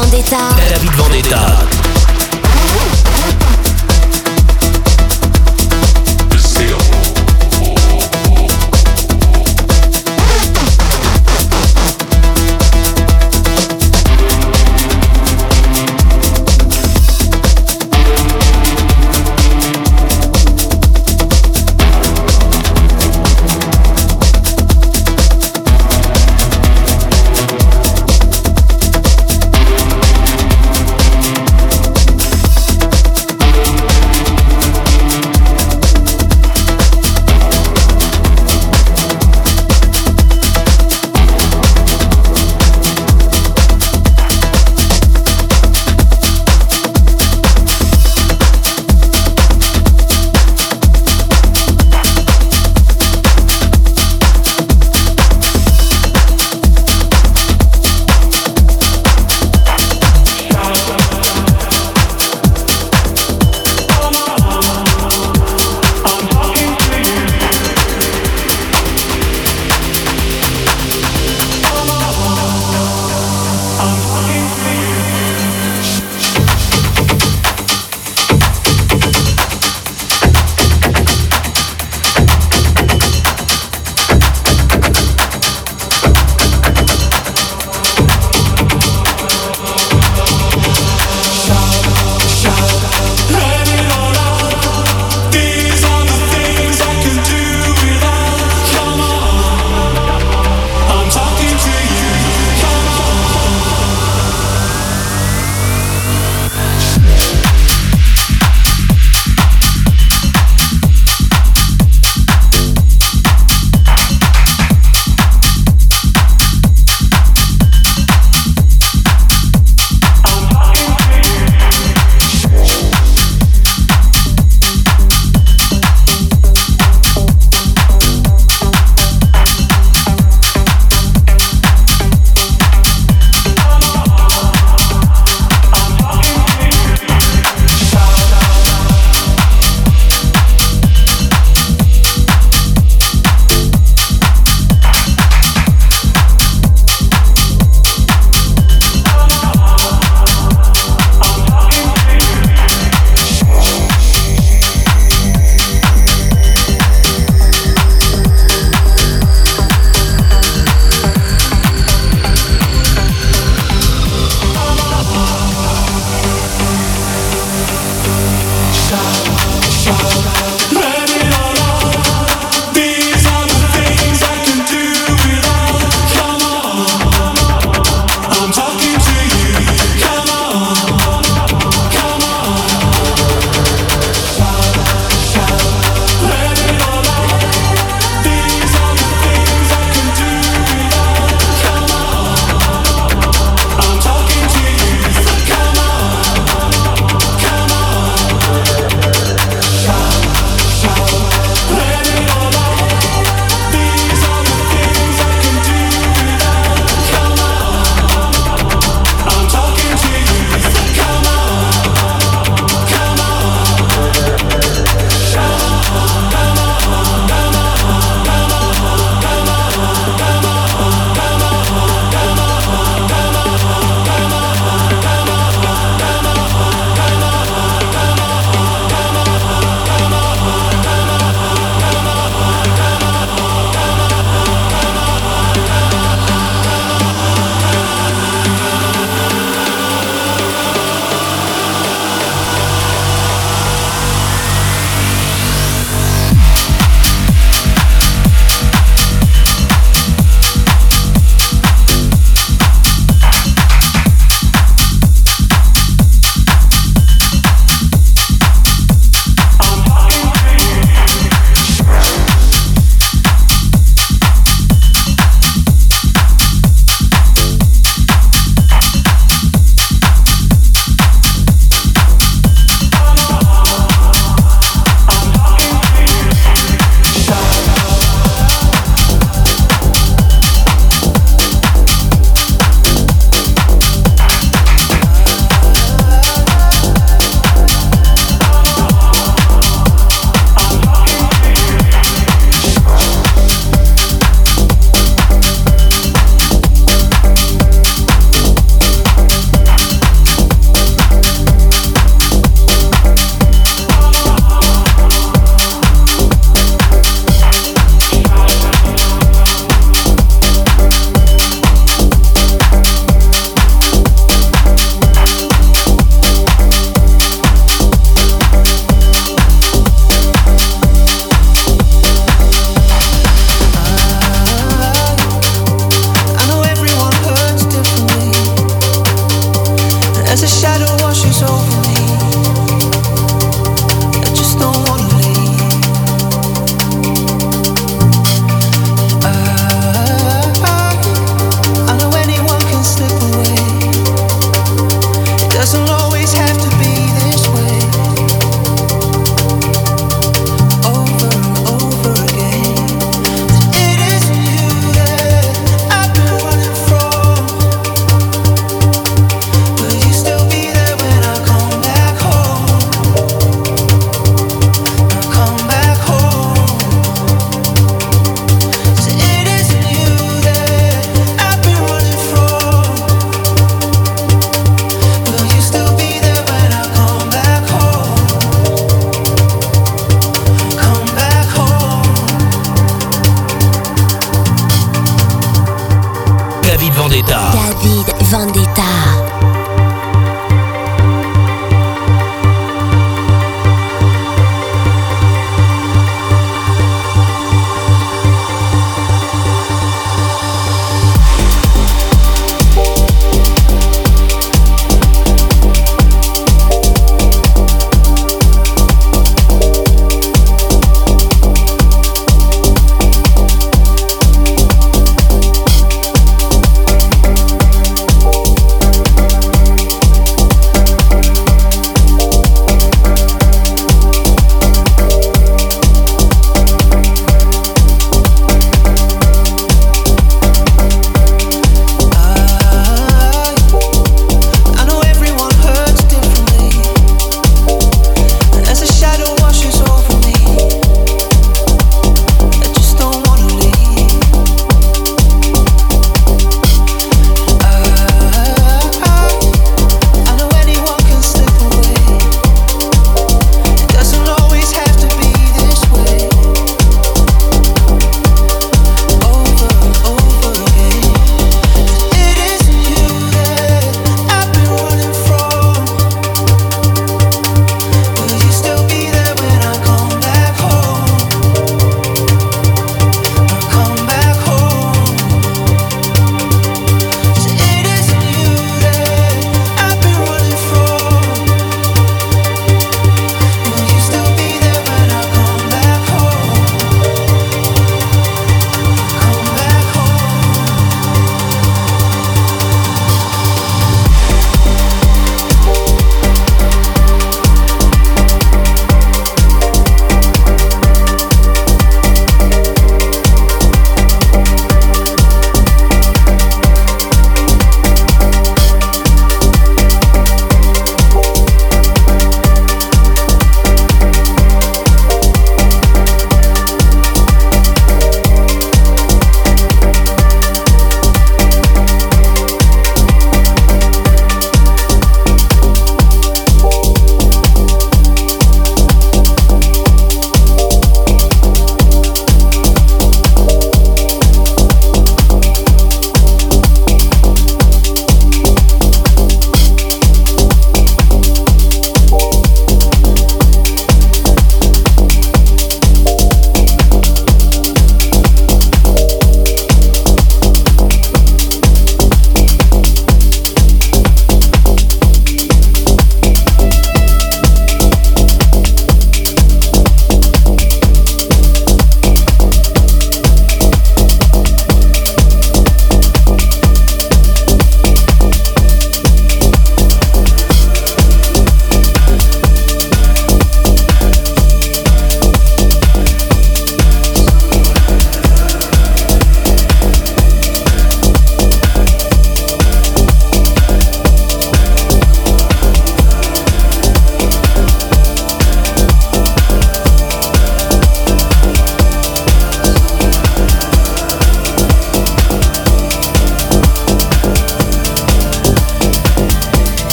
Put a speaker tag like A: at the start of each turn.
A: Vendetta.
B: David Vendetta.